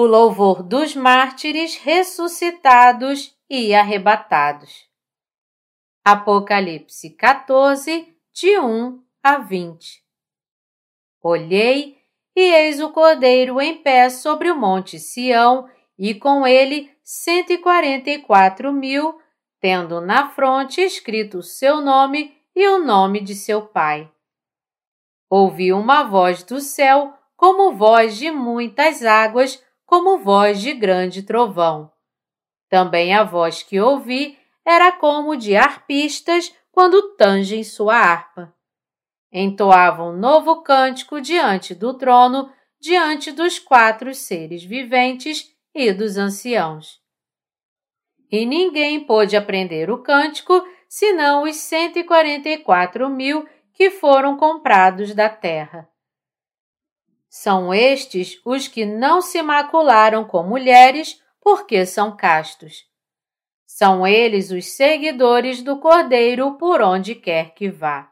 o louvor dos mártires ressuscitados e arrebatados. Apocalipse 14, de 1 a 20. Olhei e eis o Cordeiro em pé sobre o monte Sião, e com ele cento e quarenta e quatro mil, tendo na fronte escrito o seu nome e o nome de seu pai. Ouvi uma voz do céu, como voz de muitas águas, como voz de grande trovão. Também a voz que ouvi era como de arpistas quando tangem sua harpa. Entoavam um novo cântico diante do trono, diante dos quatro seres viventes e dos anciãos. E ninguém pôde aprender o cântico senão os cento e quarenta e quatro mil que foram comprados da terra. São estes os que não se macularam com mulheres, porque são castos. São eles os seguidores do Cordeiro por onde quer que vá.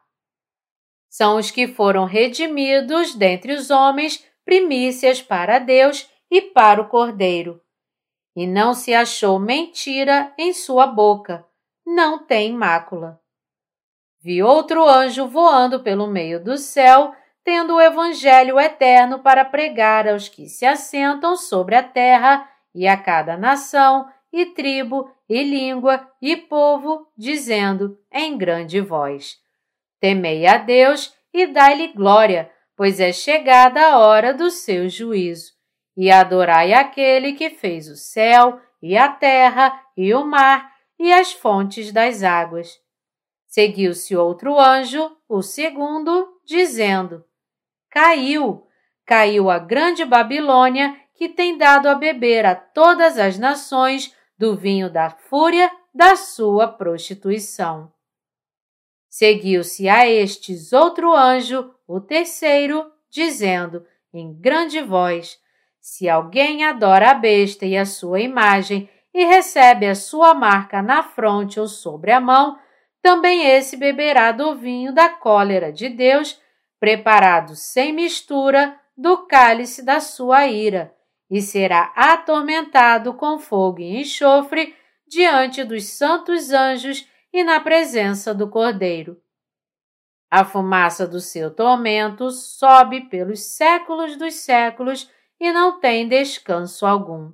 São os que foram redimidos dentre os homens, primícias para Deus e para o Cordeiro. E não se achou mentira em sua boca, não tem mácula. Vi outro anjo voando pelo meio do céu, tendo o Evangelho eterno para pregar aos que se assentam sobre a terra e a cada nação, e tribo, e língua, e povo, dizendo em grande voz: Temei a Deus e dai-lhe glória, pois é chegada a hora do seu juízo. E adorai aquele que fez o céu, e a terra, e o mar, e as fontes das águas. Seguiu-se outro anjo, o segundo, dizendo: Caiu, caiu a grande Babilônia, que tem dado a beber a todas as nações do vinho da fúria da sua prostituição. Seguiu-se a estes outro anjo, o terceiro, dizendo em grande voz: Se alguém adora a besta e a sua imagem e recebe a sua marca na fronte ou sobre a mão, também esse beberá do vinho da cólera de Deus preparado sem mistura do cálice da sua ira, e será atormentado com fogo e enxofre diante dos santos anjos e na presença do Cordeiro. A fumaça do seu tormento sobe pelos séculos dos séculos e não tem descanso algum.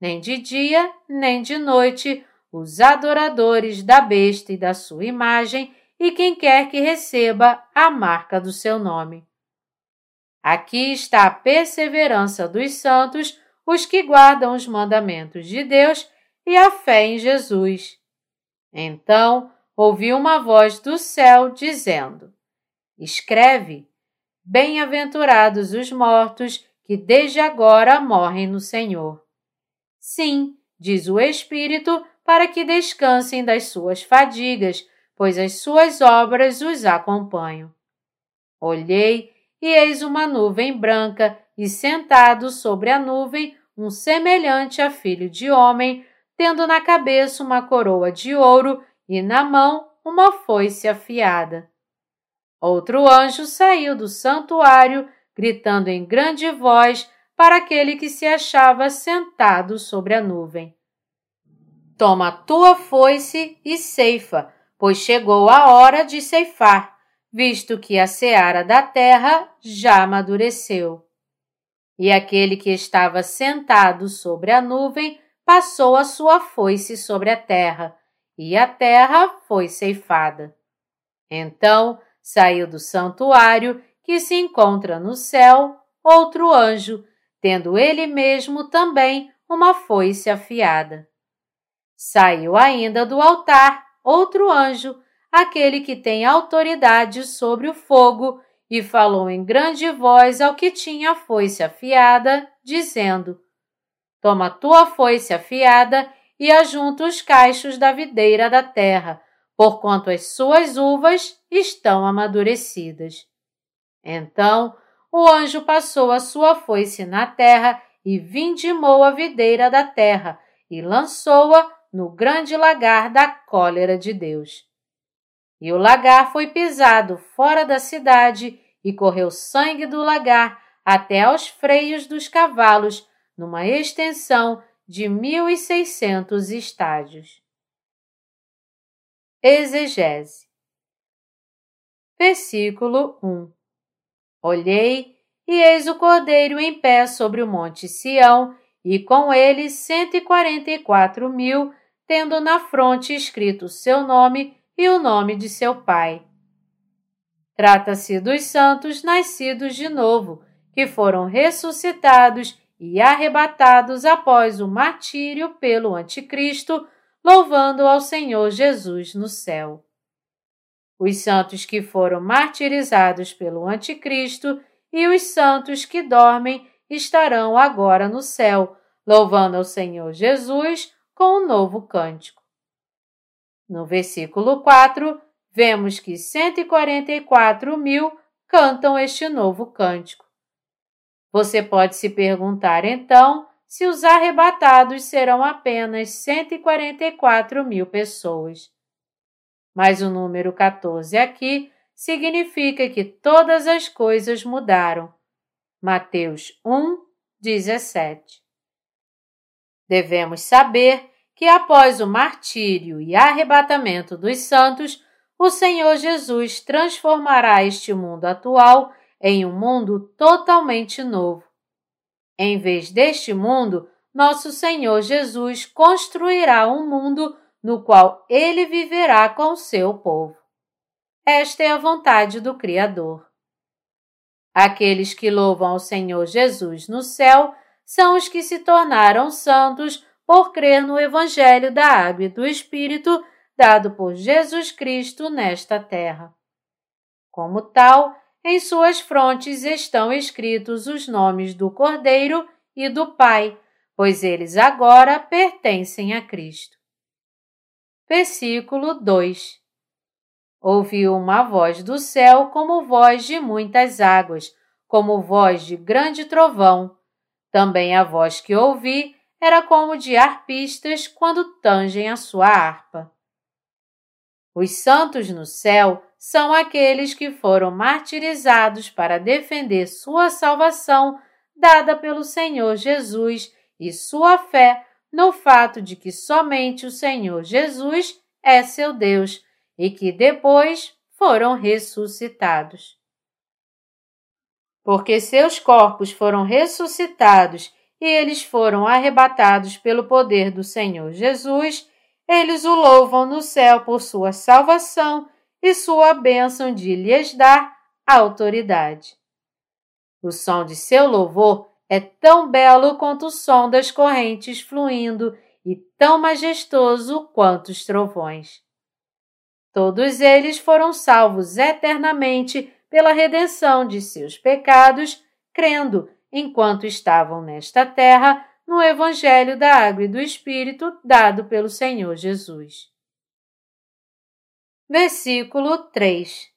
Nem de dia, nem de noite, os adoradores da besta e da sua imagem e quem quer que receba a marca do seu nome. Aqui está a perseverança dos santos, os que guardam os mandamentos de Deus e a fé em Jesus. Então ouvi uma voz do céu dizendo: Escreve: Bem-aventurados os mortos que desde agora morrem no Senhor. Sim, diz o Espírito, para que descansem das suas fadigas, pois as suas obras os acompanham. Olhei e eis uma nuvem branca, e sentado sobre a nuvem, um semelhante a filho de homem, tendo na cabeça uma coroa de ouro e na mão uma foice afiada. Outro anjo saiu do santuário, gritando em grande voz para aquele que se achava sentado sobre a nuvem: Toma tua foice e ceifa, pois chegou a hora de ceifar, visto que a seara da terra já amadureceu. E aquele que estava sentado sobre a nuvem passou a sua foice sobre a terra, e a terra foi ceifada. Então saiu do santuário que se encontra no céu outro anjo, tendo ele mesmo também uma foice afiada. Saiu ainda do altar outro anjo, aquele que tem autoridade sobre o fogo, e falou em grande voz ao que tinha a foice afiada, dizendo: Toma tua foice afiada e ajunta os cachos da videira da terra, porquanto as suas uvas estão amadurecidas. Então o anjo passou a sua foice na terra e vindimou a videira da terra e lançou-a no grande lagar da cólera de Deus. E o lagar foi pisado fora da cidade e correu sangue do lagar até aos freios dos cavalos, numa extensão de 1.600 estádios. Exegese. Versículo 1 Olhei, e eis o cordeiro em pé sobre o monte Sião, e com ele cento e quarenta e quatro mil, tendo na fronte escrito seu nome e o nome de seu pai. Trata-se dos santos nascidos de novo, que foram ressuscitados e arrebatados após o martírio pelo Anticristo, louvando ao Senhor Jesus no céu. Os santos que foram martirizados pelo Anticristo e os santos que dormem estarão agora no céu, louvando ao Senhor Jesus com um novo cântico. No versículo 4, vemos que 144 mil cantam este novo cântico. Você pode se perguntar então se os arrebatados serão apenas 144 mil pessoas. Mas o número 14 aqui significa que todas as coisas mudaram. Mateus 1, 17. Devemos saber que após o martírio e arrebatamento dos santos, o Senhor Jesus transformará este mundo atual em um mundo totalmente novo. Em vez deste mundo, nosso Senhor Jesus construirá um mundo no qual ele viverá com seu povo. Esta é a vontade do Criador. Aqueles que louvam ao Senhor Jesus no céu são os que se tornaram santos por crer no Evangelho da Água e do Espírito dado por Jesus Cristo nesta terra. Como tal, em suas frontes estão escritos os nomes do Cordeiro e do Pai, pois eles agora pertencem a Cristo. Versículo 2 Ouviu uma voz do céu como voz de muitas águas, como voz de grande trovão. Também a voz que ouvi era como de arpistas quando tangem a sua harpa. Os santos no céu são aqueles que foram martirizados para defender sua salvação dada pelo Senhor Jesus e sua fé no fato de que somente o Senhor Jesus é seu Deus e que depois foram ressuscitados. Porque seus corpos foram ressuscitados e eles foram arrebatados pelo poder do Senhor Jesus, eles o louvam no céu por sua salvação e sua bênção de lhes dar autoridade. O som de seu louvor é tão belo quanto o som das correntes fluindo e tão majestoso quanto os trovões. Todos eles foram salvos eternamente pela redenção de seus pecados, crendo, enquanto estavam nesta terra, no Evangelho da Água e do Espírito dado pelo Senhor Jesus. Versículo 3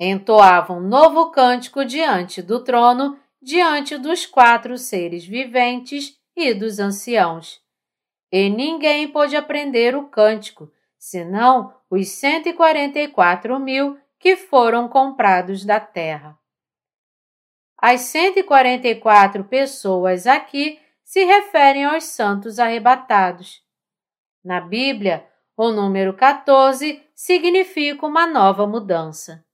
Entoavam novo cântico diante do trono, diante dos quatro seres viventes e dos anciãos. E ninguém pôde aprender o cântico, senão os 144 mil que foram comprados da terra. As 144 pessoas aqui se referem aos santos arrebatados. Na Bíblia, o número 14 significa uma nova mudança.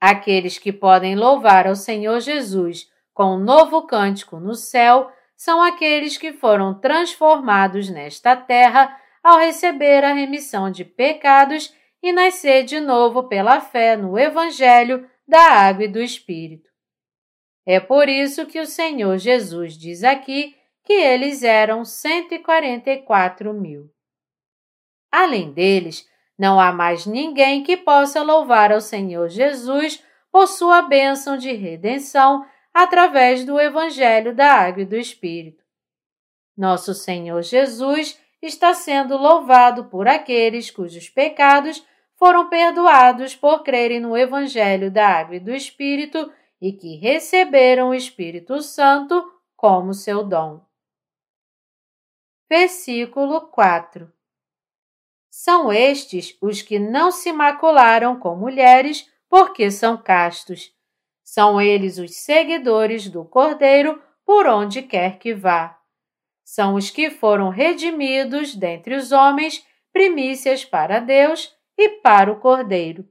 Aqueles que podem louvar ao Senhor Jesus com um novo cântico no céu são aqueles que foram transformados nesta terra ao receber a remissão de pecados e nascer de novo pela fé no Evangelho da Água e do Espírito. É por isso que o Senhor Jesus diz aqui que eles eram 144 mil. Além deles, não há mais ninguém que possa louvar ao Senhor Jesus por sua bênção de redenção através do Evangelho da Água e do Espírito. Nosso Senhor Jesus está sendo louvado por aqueles cujos pecados foram perdoados por crerem no Evangelho da Água e do Espírito e que receberam o Espírito Santo como seu dom. Versículo 4 são estes os que não se macularam com mulheres, porque são castos. São eles os seguidores do Cordeiro, por onde quer que vá. São os que foram redimidos dentre os homens, primícias para Deus e para o Cordeiro.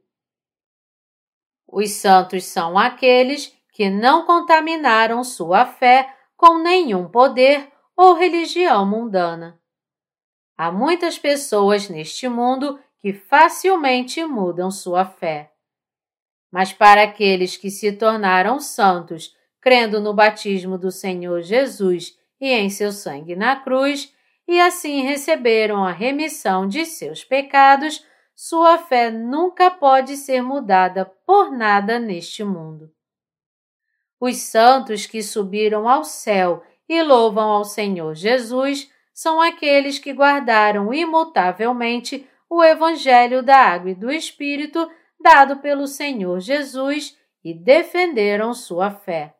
Os santos são aqueles que não contaminaram sua fé com nenhum poder ou religião mundana. Há muitas pessoas neste mundo que facilmente mudam sua fé. Mas para aqueles que se tornaram santos, crendo no batismo do Senhor Jesus e em seu sangue na cruz, e assim receberam a remissão de seus pecados, sua fé nunca pode ser mudada por nada neste mundo. Os santos que subiram ao céu e louvam ao Senhor Jesus são aqueles que guardaram imutavelmente o Evangelho da Água e do Espírito dado pelo Senhor Jesus e defenderam sua fé.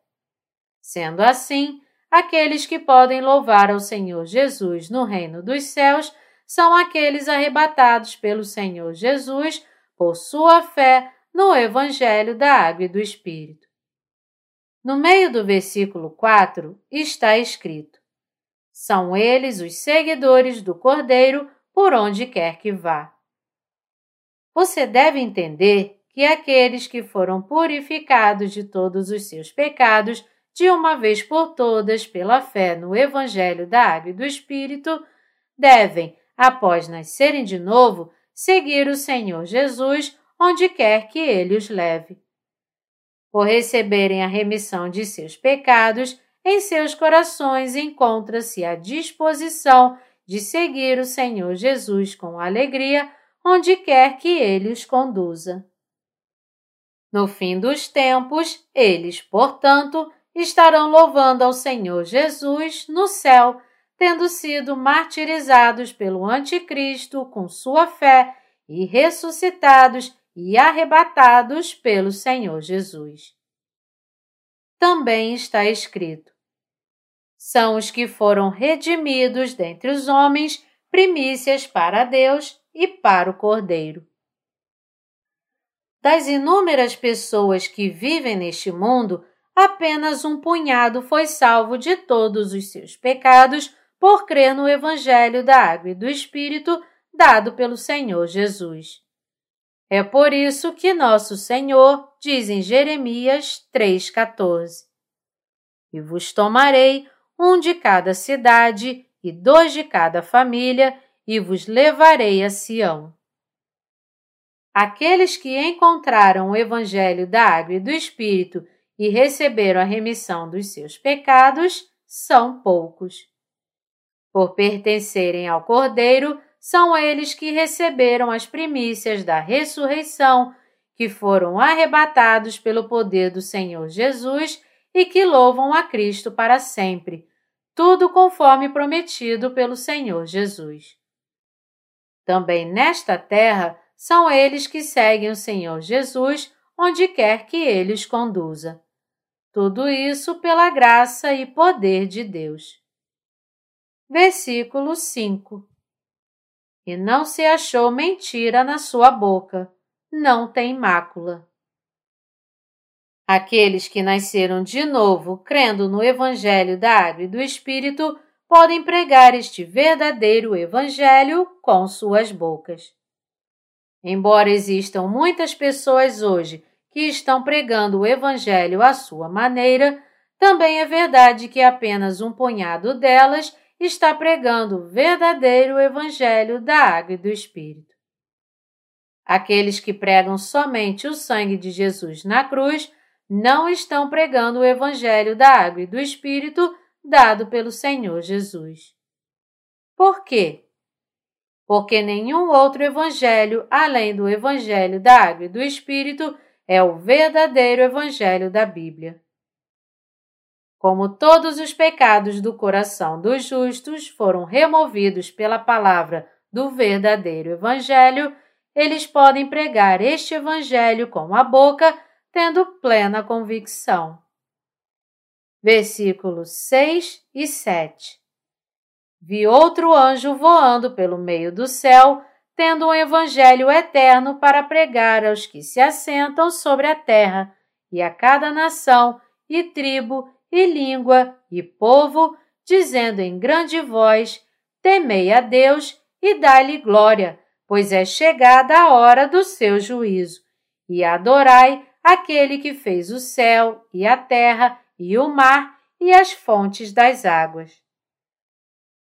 Sendo assim, aqueles que podem louvar ao Senhor Jesus no reino dos céus são aqueles arrebatados pelo Senhor Jesus por sua fé no Evangelho da Água e do Espírito. No meio do versículo 4 está escrito: São eles os seguidores do Cordeiro por onde quer que vá. Você deve entender que aqueles que foram purificados de todos os seus pecados de uma vez por todas pela fé no Evangelho da Água e do Espírito, devem, após nascerem de novo, seguir o Senhor Jesus onde quer que ele os leve. Por receberem a remissão de seus pecados, em seus corações encontra-se a disposição de seguir o Senhor Jesus com alegria onde quer que ele os conduza. No fim dos tempos, eles, portanto, estarão louvando ao Senhor Jesus no céu, tendo sido martirizados pelo Anticristo com sua fé e ressuscitados e arrebatados pelo Senhor Jesus. Também está escrito: são os que foram redimidos dentre os homens, primícias para Deus e para o Cordeiro. Das inúmeras pessoas que vivem neste mundo, apenas um punhado foi salvo de todos os seus pecados por crer no Evangelho da Água e do Espírito dado pelo Senhor Jesus. É por isso que nosso Senhor diz em Jeremias 3,14: E vos tomarei um de cada cidade e dois de cada família, e vos levarei a Sião. Aqueles que encontraram o Evangelho da Água e do Espírito e receberam a remissão dos seus pecados são poucos. Por pertencerem ao Cordeiro, são eles que receberam as primícias da ressurreição, que foram arrebatados pelo poder do Senhor Jesus e que louvam a Cristo para sempre, tudo conforme prometido pelo Senhor Jesus. Também nesta terra são eles que seguem o Senhor Jesus onde quer que ele os conduza. Tudo isso pela graça e poder de Deus. Versículo 5 E não se achou mentira na sua boca, não tem mácula. Aqueles que nasceram de novo, crendo no Evangelho da Água e do Espírito, podem pregar este verdadeiro Evangelho com suas bocas. Embora existam muitas pessoas hoje que estão pregando o Evangelho à sua maneira, também é verdade que apenas um punhado delas está pregando o verdadeiro Evangelho da Água e do Espírito. Aqueles que pregam somente o sangue de Jesus na cruz não estão pregando o Evangelho da água e do Espírito dado pelo Senhor Jesus. Por quê? Porque nenhum outro Evangelho, além do Evangelho da água e do Espírito, é o verdadeiro Evangelho da Bíblia. Como todos os pecados do coração dos justos foram removidos pela palavra do verdadeiro Evangelho, eles podem pregar este Evangelho com a boca tendo plena convicção. Versículos 6 e 7 Vi outro anjo voando pelo meio do céu, tendo um evangelho eterno para pregar aos que se assentam sobre a terra, e a cada nação, e tribo, e língua e povo, dizendo em grande voz: Temei a Deus e dai-lhe glória, pois é chegada a hora do seu juízo. E adorai aquele que fez o céu e a terra e o mar e as fontes das águas.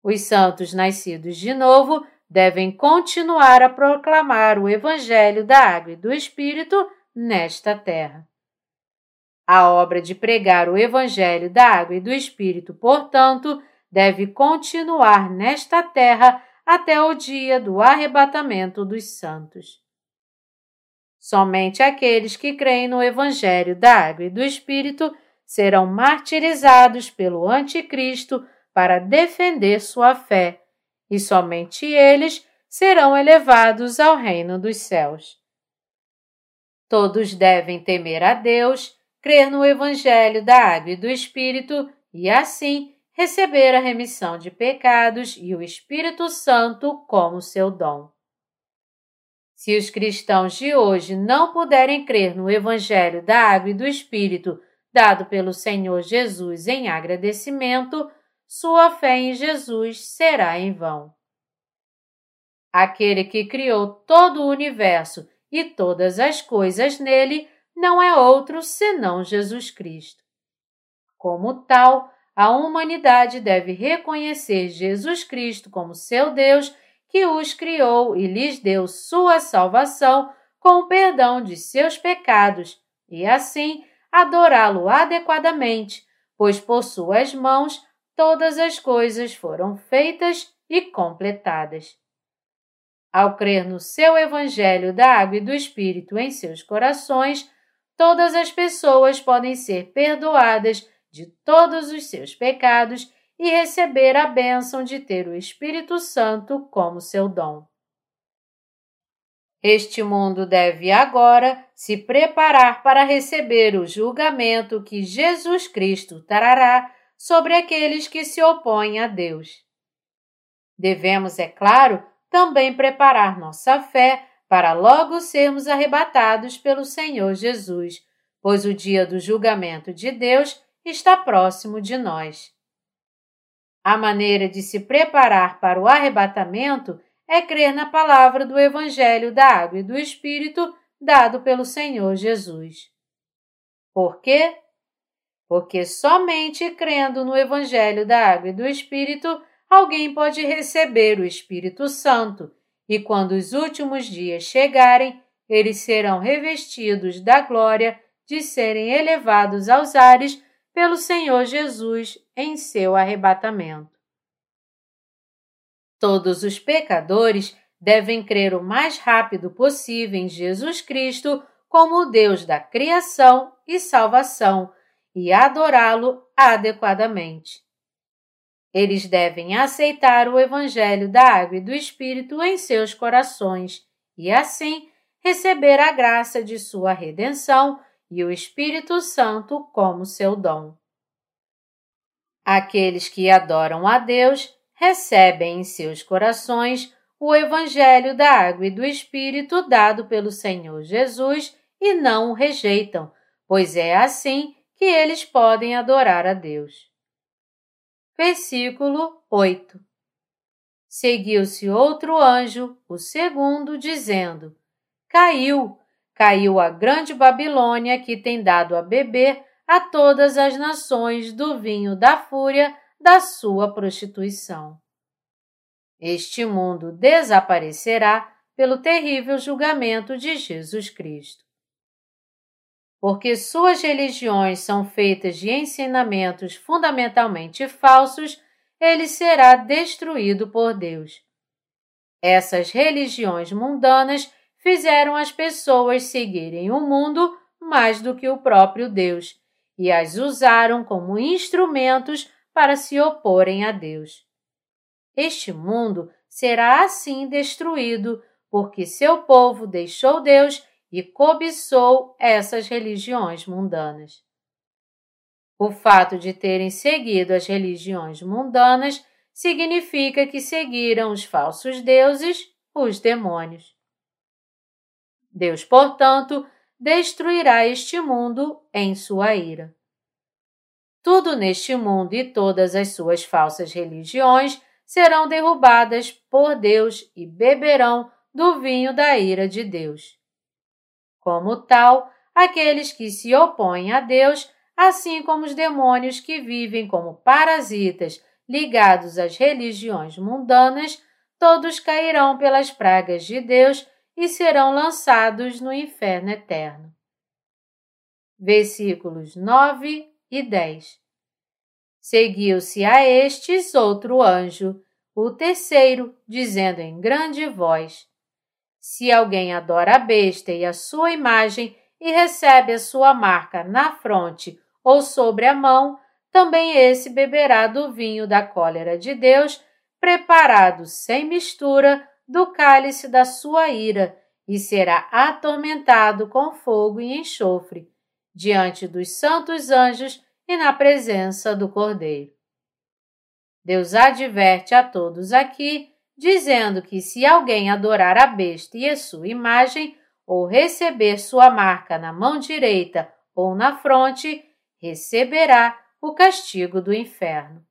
Os santos nascidos de novo devem continuar a proclamar o Evangelho da Água e do Espírito nesta terra. A obra de pregar o Evangelho da Água e do Espírito, portanto, deve continuar nesta terra até o dia do arrebatamento dos santos. Somente aqueles que creem no Evangelho da Água e do Espírito serão martirizados pelo Anticristo para defender sua fé e somente eles serão elevados ao reino dos céus. Todos devem temer a Deus, crer no Evangelho da Água e do Espírito e, assim, receber a remissão de pecados e o Espírito Santo como seu dom. Se os cristãos de hoje não puderem crer no Evangelho da Água e do Espírito dado pelo Senhor Jesus em agradecimento, sua fé em Jesus será em vão. Aquele que criou todo o universo e todas as coisas nele não é outro senão Jesus Cristo. Como tal, a humanidade deve reconhecer Jesus Cristo como seu Deus, que os criou e lhes deu sua salvação com o perdão de seus pecados, e assim adorá-lo adequadamente, pois por suas mãos todas as coisas foram feitas e completadas. Ao crer no seu Evangelho da Água e do Espírito em seus corações, todas as pessoas podem ser perdoadas de todos os seus pecados e receber a bênção de ter o Espírito Santo como seu dom. Este mundo deve agora se preparar para receber o julgamento que Jesus Cristo trará sobre aqueles que se opõem a Deus. Devemos, é claro, também preparar nossa fé para logo sermos arrebatados pelo Senhor Jesus, pois o dia do julgamento de Deus está próximo de nós. A maneira de se preparar para o arrebatamento é crer na palavra do Evangelho da Água e do Espírito dado pelo Senhor Jesus. Por quê? porque somente crendo no Evangelho da Água e do Espírito alguém pode receber o Espírito Santo, e quando os últimos dias chegarem, eles serão revestidos da glória de serem elevados aos ares pelo Senhor Jesus em seu arrebatamento. Todos os pecadores devem crer o mais rápido possível em Jesus Cristo como o Deus da criação e salvação e adorá-lo adequadamente. Eles devem aceitar o Evangelho da Água e do Espírito em seus corações e, assim, receber a graça de sua redenção e o Espírito Santo como seu dom. Aqueles que adoram a Deus recebem em seus corações o Evangelho da Água e do Espírito dado pelo Senhor Jesus e não o rejeitam, pois é assim que eles podem adorar a Deus. Versículo 8 Seguiu-se outro anjo, o segundo, dizendo: Caiu, caiu a grande Babilônia que tem dado a beber a todas as nações do vinho da fúria da sua prostituição. Este mundo desaparecerá pelo terrível julgamento de Jesus Cristo porque suas religiões são feitas de ensinamentos fundamentalmente falsos, ele será destruído por Deus. Essas religiões mundanas fizeram as pessoas seguirem o mundo mais do que o próprio Deus e as usaram como instrumentos para se oporem a Deus. Este mundo será assim destruído porque seu povo deixou Deus e cobiçou essas religiões mundanas. O fato de terem seguido as religiões mundanas significa que seguiram os falsos deuses, os demônios. Deus, portanto, destruirá este mundo em sua ira. tudo neste mundo e todas as suas falsas religiões serão derrubadas por Deus e beberão do vinho da ira de Deus. Como tal, aqueles que se opõem a Deus, assim como os demônios que vivem como parasitas ligados às religiões mundanas, todos cairão pelas pragas de Deus e serão lançados no inferno eterno. Versículos 9 e 10 Seguiu-se a estes outro anjo, o terceiro, dizendo em grande voz: Se alguém adora a besta e a sua imagem e recebe a sua marca na fronte ou sobre a mão, também esse beberá do vinho da cólera de Deus, preparado sem mistura do cálice da sua ira, e será atormentado com fogo e enxofre, diante dos santos anjos e na presença do Cordeiro. Deus adverte a todos aqui, dizendo que se alguém adorar a besta e a sua imagem, ou receber sua marca na mão direita ou na fronte, receberá o castigo do inferno.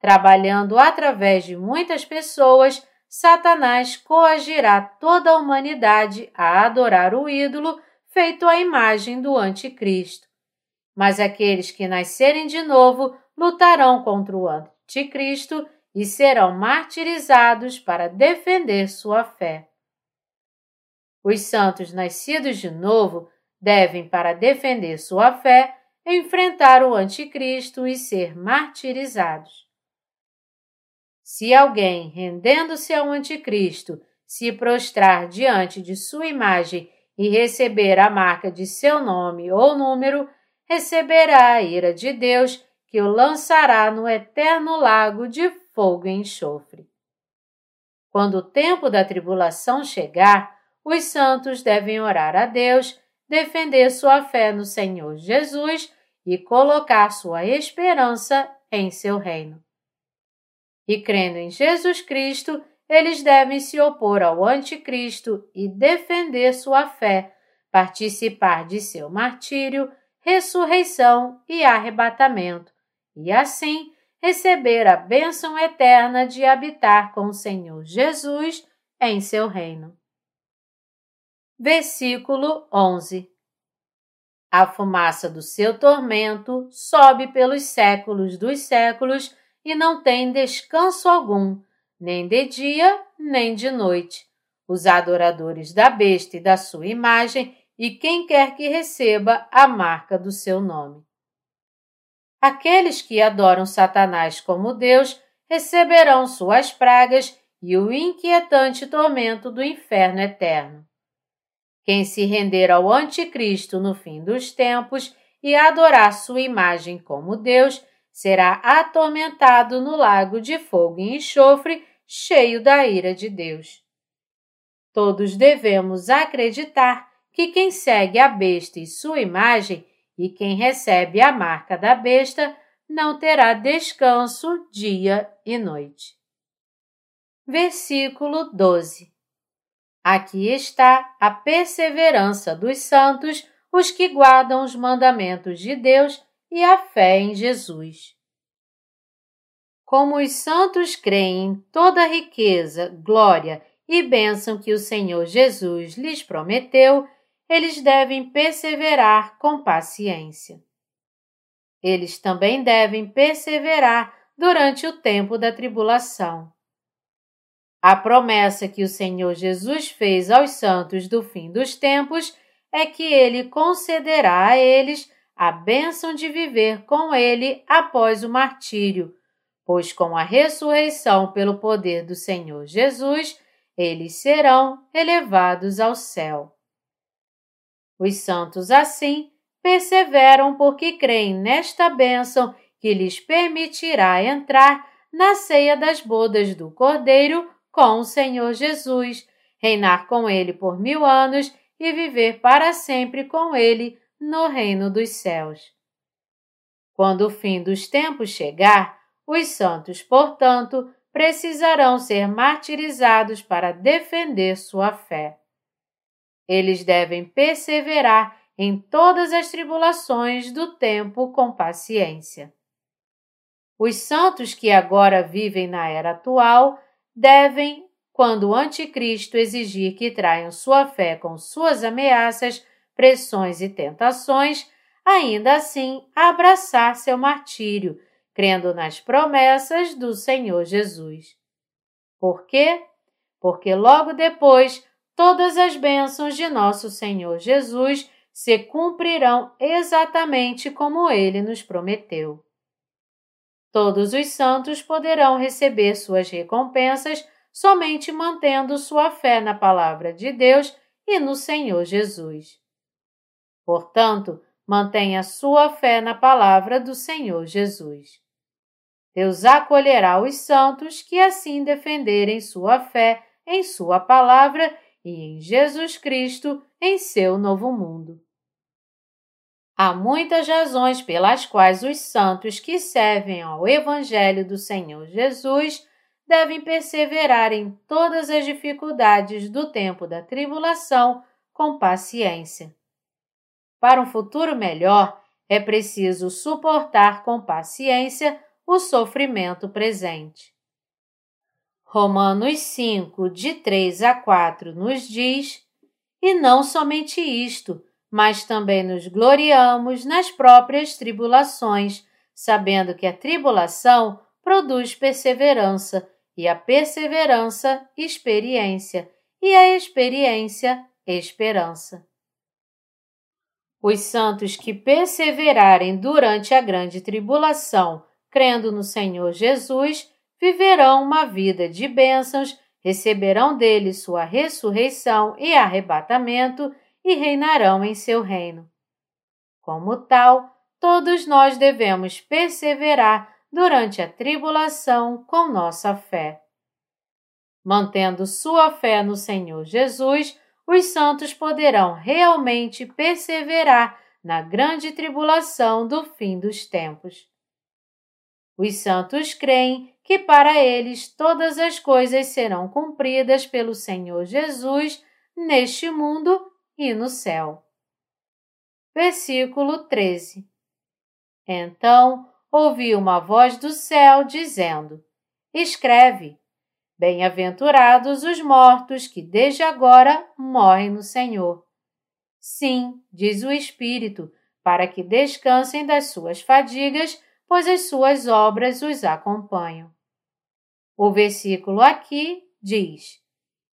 Trabalhando através de muitas pessoas, Satanás coagirá toda a humanidade a adorar o ídolo feito à imagem do Anticristo. Mas aqueles que nascerem de novo lutarão contra o Anticristo e serão martirizados para defender sua fé. Os santos nascidos de novo devem, para defender sua fé, enfrentar o Anticristo e ser martirizados. Se alguém, rendendo-se ao Anticristo, se prostrar diante de sua imagem e receber a marca de seu nome ou número, receberá a ira de Deus, que o lançará no eterno lago de fogo e enxofre. Quando o tempo da tribulação chegar, os santos devem orar a Deus defender sua fé no Senhor Jesus e colocar sua esperança em seu reino. E crendo em Jesus Cristo, eles devem se opor ao Anticristo e defender sua fé, participar de seu martírio, ressurreição e arrebatamento, e assim receber a bênção eterna de habitar com o Senhor Jesus em seu reino. Versículo 11 A fumaça do seu tormento sobe pelos séculos dos séculos e não tem descanso algum, nem de dia nem de noite. Os adoradores da besta e da sua imagem e quem quer que receba a marca do seu nome. Aqueles que adoram Satanás como Deus receberão suas pragas e o inquietante tormento do inferno eterno. Quem se render ao Anticristo no fim dos tempos e adorar sua imagem como Deus será atormentado no lago de fogo e enxofre, cheio da ira de Deus. Todos devemos acreditar que quem segue a besta e sua imagem e quem recebe a marca da besta não terá descanso dia e noite. Versículo 12 Aqui está a perseverança dos santos, os que guardam os mandamentos de Deus e a fé em Jesus. Como os santos creem em toda a riqueza, glória e bênção que o Senhor Jesus lhes prometeu, eles devem perseverar com paciência. Eles também devem perseverar durante o tempo da tribulação. A promessa que o Senhor Jesus fez aos santos do fim dos tempos é que ele concederá a eles a bênção de viver com ele após o martírio, pois com a ressurreição pelo poder do Senhor Jesus, eles serão elevados ao céu. Os santos, assim, perseveram porque creem nesta bênção que lhes permitirá entrar na ceia das bodas do Cordeiro com o Senhor Jesus, reinar com ele por mil anos e viver para sempre com ele no reino dos céus. Quando o fim dos tempos chegar, os santos, portanto, precisarão ser martirizados para defender sua fé. Eles devem perseverar em todas as tribulações do tempo com paciência. Os santos que agora vivem na era atual devem, quando o anticristo exigir que traiam sua fé com suas ameaças, pressões e tentações, ainda assim abraçar seu martírio, crendo nas promessas do Senhor Jesus. Por quê? Porque logo depois todas as bênçãos de nosso Senhor Jesus se cumprirão exatamente como ele nos prometeu. Todos os santos poderão receber suas recompensas somente mantendo sua fé na palavra de Deus e no Senhor Jesus. Portanto, mantenha sua fé na palavra do Senhor Jesus. Deus acolherá os santos que assim defenderem sua fé em Sua palavra e em Jesus Cristo em seu novo mundo. Há muitas razões pelas quais os santos que servem ao Evangelho do Senhor Jesus devem perseverar em todas as dificuldades do tempo da tribulação com paciência. Para um futuro melhor, é preciso suportar com paciência o sofrimento presente. Romanos 5, de 3 a 4, nos diz: E não somente isto, mas também nos gloriamos nas próprias tribulações, sabendo que a tribulação produz perseverança, e a perseverança, experiência, e a experiência, esperança. Os santos que perseverarem durante a grande tribulação, crendo no Senhor Jesus, viverão uma vida de bênçãos, receberão dele sua ressurreição e arrebatamento e reinarão em seu reino. Como tal, todos nós devemos perseverar durante a tribulação com nossa fé. Mantendo sua fé no Senhor Jesus, os santos poderão realmente perseverar na grande tribulação do fim dos tempos. Os santos creem que para eles todas as coisas serão cumpridas pelo Senhor Jesus neste mundo e no céu. Versículo 13 Então ouvi uma voz do céu dizendo: Escreve: Bem-aventurados os mortos que desde agora morrem no Senhor. Sim, diz o Espírito, para que descansem das suas fadigas, pois as suas obras os acompanham. O versículo aqui diz: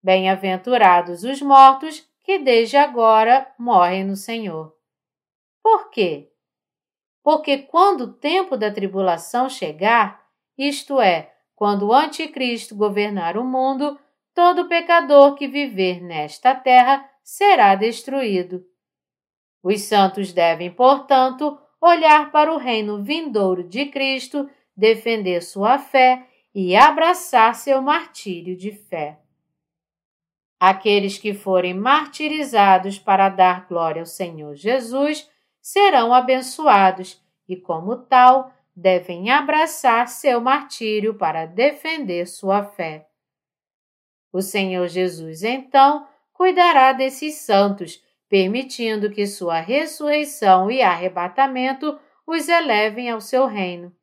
Bem-aventurados os mortos que desde agora morrem no Senhor. Por quê? Porque quando o tempo da tribulação chegar, isto é, quando o Anticristo governar o mundo, todo pecador que viver nesta terra será destruído. Os santos devem, portanto, olhar para o reino vindouro de Cristo, defender sua fé e abraçar seu martírio de fé. Aqueles que forem martirizados para dar glória ao Senhor Jesus serão abençoados e, como tal, devem abraçar seu martírio para defender sua fé. O Senhor Jesus, então, cuidará desses santos, permitindo que sua ressurreição e arrebatamento os elevem ao seu reino.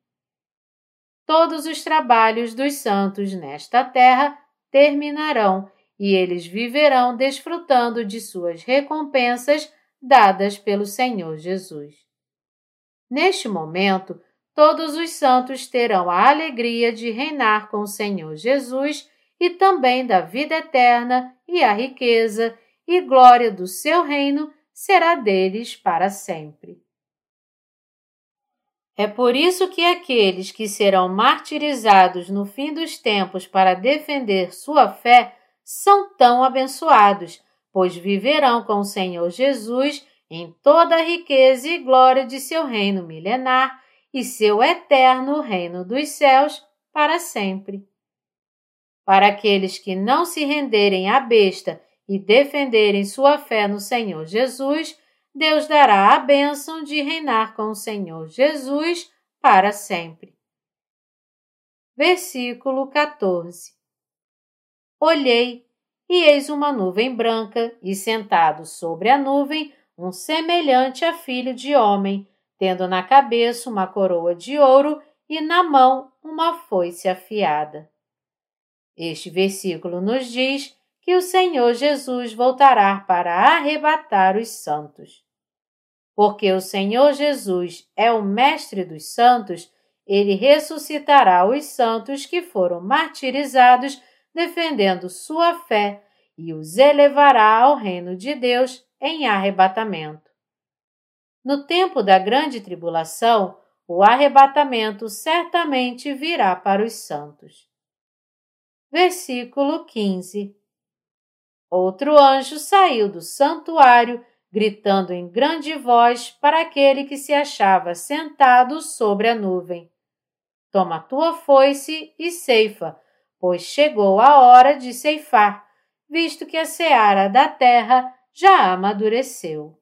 Todos os trabalhos dos santos nesta terra terminarão e eles viverão desfrutando de suas recompensas dadas pelo Senhor Jesus. Neste momento, todos os santos terão a alegria de reinar com o Senhor Jesus e também da vida eterna e a riqueza e glória do seu reino será deles para sempre. É por isso que aqueles que serão martirizados no fim dos tempos para defender sua fé são tão abençoados, pois viverão com o Senhor Jesus em toda a riqueza e glória de seu reino milenar e seu eterno reino dos céus para sempre. Para aqueles que não se renderem à besta e defenderem sua fé no Senhor Jesus, Deus dará a bênção de reinar com o Senhor Jesus para sempre. Versículo 14 Olhei, e eis uma nuvem branca, e sentado sobre a nuvem, um semelhante a filho de homem, tendo na cabeça uma coroa de ouro e na mão uma foice afiada. Este versículo nos diz que o Senhor Jesus voltará para arrebatar os santos. Porque o Senhor Jesus é o Mestre dos santos, ele ressuscitará os santos que foram martirizados defendendo sua fé e os elevará ao reino de Deus em arrebatamento. No tempo da grande tribulação, o arrebatamento certamente virá para os santos. Versículo 15 Outro anjo saiu do santuário, gritando em grande voz para aquele que se achava sentado sobre a nuvem: Toma tua foice e ceifa, pois chegou a hora de ceifar, visto que a seara da terra já amadureceu.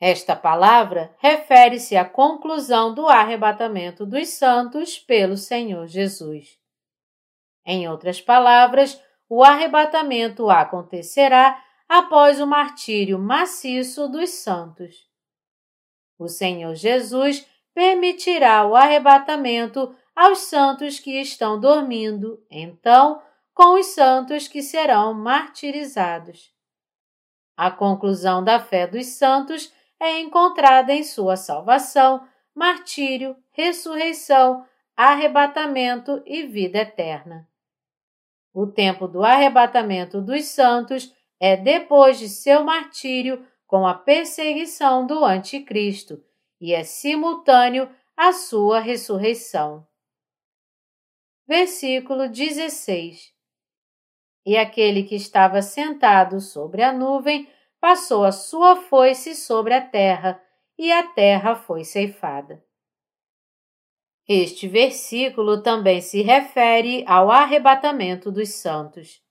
Esta palavra refere-se à conclusão do arrebatamento dos santos pelo Senhor Jesus. Em outras palavras, o arrebatamento acontecerá após o martírio maciço dos santos. O Senhor Jesus permitirá o arrebatamento aos santos que estão dormindo, então, com os santos que serão martirizados. A conclusão da fé dos santos é encontrada em sua salvação, martírio, ressurreição, arrebatamento e vida eterna. O tempo do arrebatamento dos santos é depois de seu martírio com a perseguição do Anticristo e é simultâneo à sua ressurreição. Versículo 16 E aquele que estava sentado sobre a nuvem passou a sua foice sobre a terra, e a terra foi ceifada. Este versículo também se refere ao arrebatamento dos santos.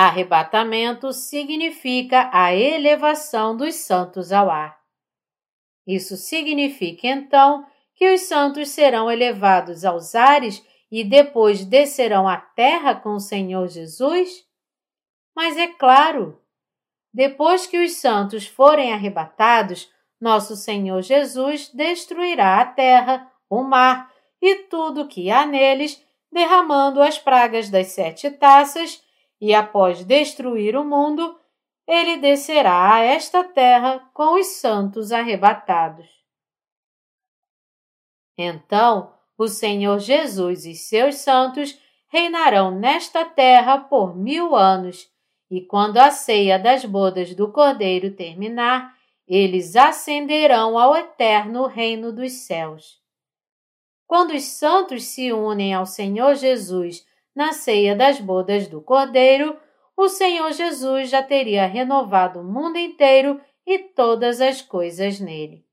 Arrebatamento significa a elevação dos santos ao ar. Isso significa então que os santos serão elevados aos ares e depois descerão à terra com o Senhor Jesus? Mas é claro, depois que os santos forem arrebatados, nosso Senhor Jesus destruirá a terra o mar e tudo que há neles, derramando as pragas das sete taças, e após destruir o mundo, ele descerá a esta terra com os santos arrebatados. Então, o Senhor Jesus e seus santos reinarão nesta terra por mil anos, e quando a ceia das bodas do Cordeiro terminar, eles ascenderão ao eterno reino dos céus. Quando os santos se unem ao Senhor Jesus na ceia das bodas do Cordeiro, o Senhor Jesus já teria renovado o mundo inteiro e todas as coisas nele.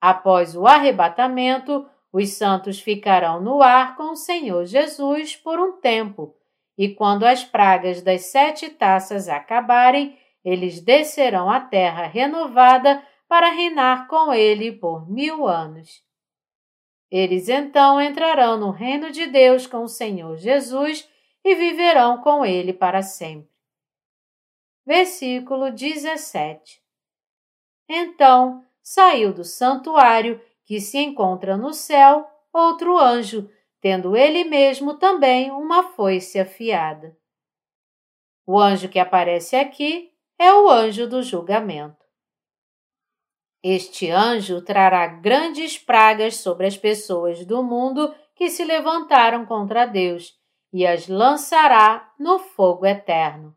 Após o arrebatamento, os santos ficarão no ar com o Senhor Jesus por um tempo, e quando as pragas das sete taças acabarem, eles descerão à terra renovada para reinar com ele por mil anos. Eles então entrarão no reino de Deus com o Senhor Jesus e viverão com ele para sempre. Versículo 17 Então saiu do santuário que se encontra no céu outro anjo, tendo ele mesmo também uma foice afiada. O anjo que aparece aqui é o anjo do julgamento. Este anjo trará grandes pragas sobre as pessoas do mundo que se levantaram contra Deus e as lançará no fogo eterno.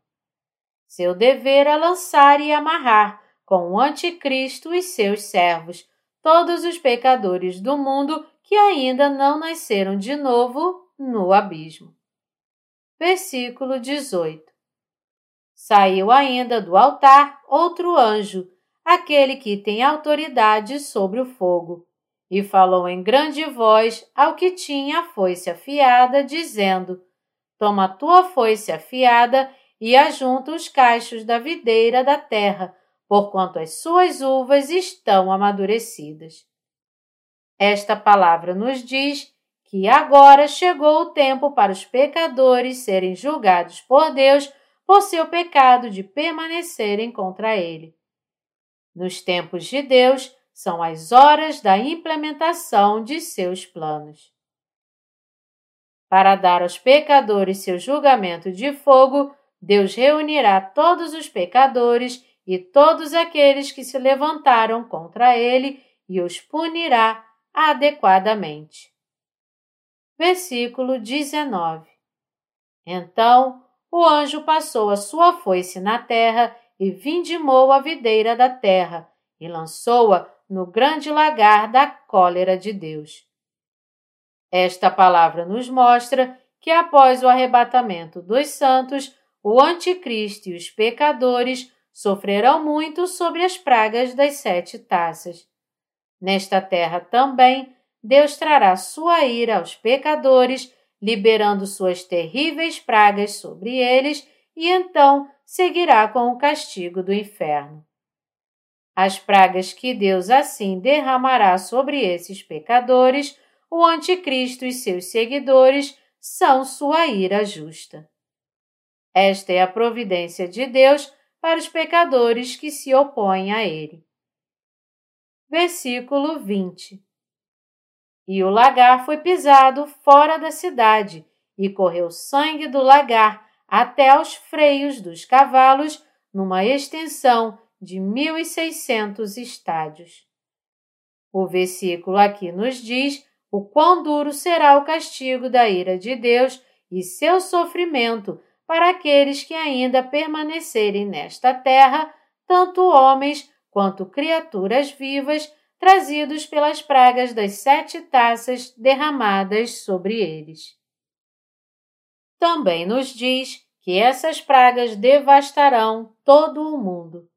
Seu dever é lançar e amarrar com o Anticristo e seus servos todos os pecadores do mundo que ainda não nasceram de novo no abismo. Versículo 18 Saiu ainda do altar outro anjo aquele que tem autoridade sobre o fogo. E falou em grande voz ao que tinha a foice afiada, dizendo: Toma tua foice afiada e ajunta os cachos da videira da terra, porquanto as suas uvas estão amadurecidas. Esta palavra nos diz que agora chegou o tempo para os pecadores serem julgados por Deus por seu pecado de permanecerem contra ele. Nos tempos de Deus, são as horas da implementação de seus planos. Para dar aos pecadores seu julgamento de fogo, Deus reunirá todos os pecadores e todos aqueles que se levantaram contra ele e os punirá adequadamente. Versículo 19 Então o anjo passou a sua foice na terra e vindimou a videira da terra e lançou-a no grande lagar da cólera de Deus. Esta palavra nos mostra que após o arrebatamento dos santos, o anticristo e os pecadores sofrerão muito sobre as pragas das sete taças. Nesta terra também, Deus trará sua ira aos pecadores, liberando suas terríveis pragas sobre eles, e então seguirá com o castigo do inferno. As pragas que Deus assim derramará sobre esses pecadores, o Anticristo e seus seguidores, são sua ira justa. Esta é a providência de Deus para os pecadores que se opõem a ele. Versículo 20 E o lagar foi pisado fora da cidade, e correu sangue do lagar até aos freios dos cavalos, numa extensão de 1.600 estádios. O versículo aqui nos diz o quão duro será o castigo da ira de Deus e seu sofrimento para aqueles que ainda permanecerem nesta terra, tanto homens quanto criaturas vivas, trazidos pelas pragas das sete taças derramadas sobre eles. Também nos diz que essas pragas devastarão todo o mundo.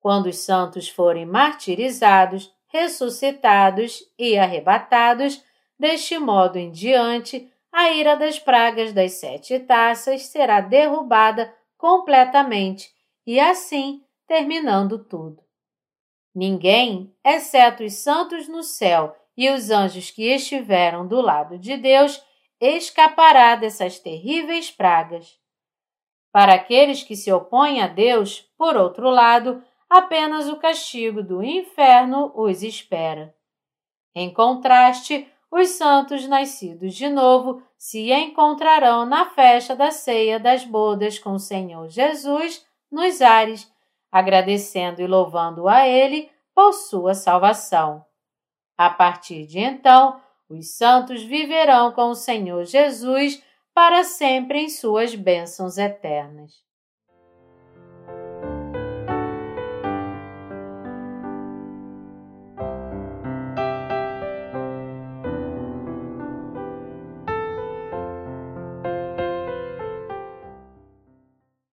Quando os santos forem martirizados, ressuscitados e arrebatados, deste modo em diante, a ira das pragas das sete taças será derrubada completamente e assim terminando tudo. Ninguém, exceto os santos no céu e os anjos que estiveram do lado de Deus, escapará dessas terríveis pragas. Para aqueles que se opõem a Deus, por outro lado, apenas o castigo do inferno os espera. Em contraste, os santos nascidos de novo se encontrarão na festa da ceia das bodas com o Senhor Jesus nos ares, agradecendo e louvando a Ele por sua salvação. A partir de então, os santos viverão com o Senhor Jesus para sempre em suas bênçãos eternas.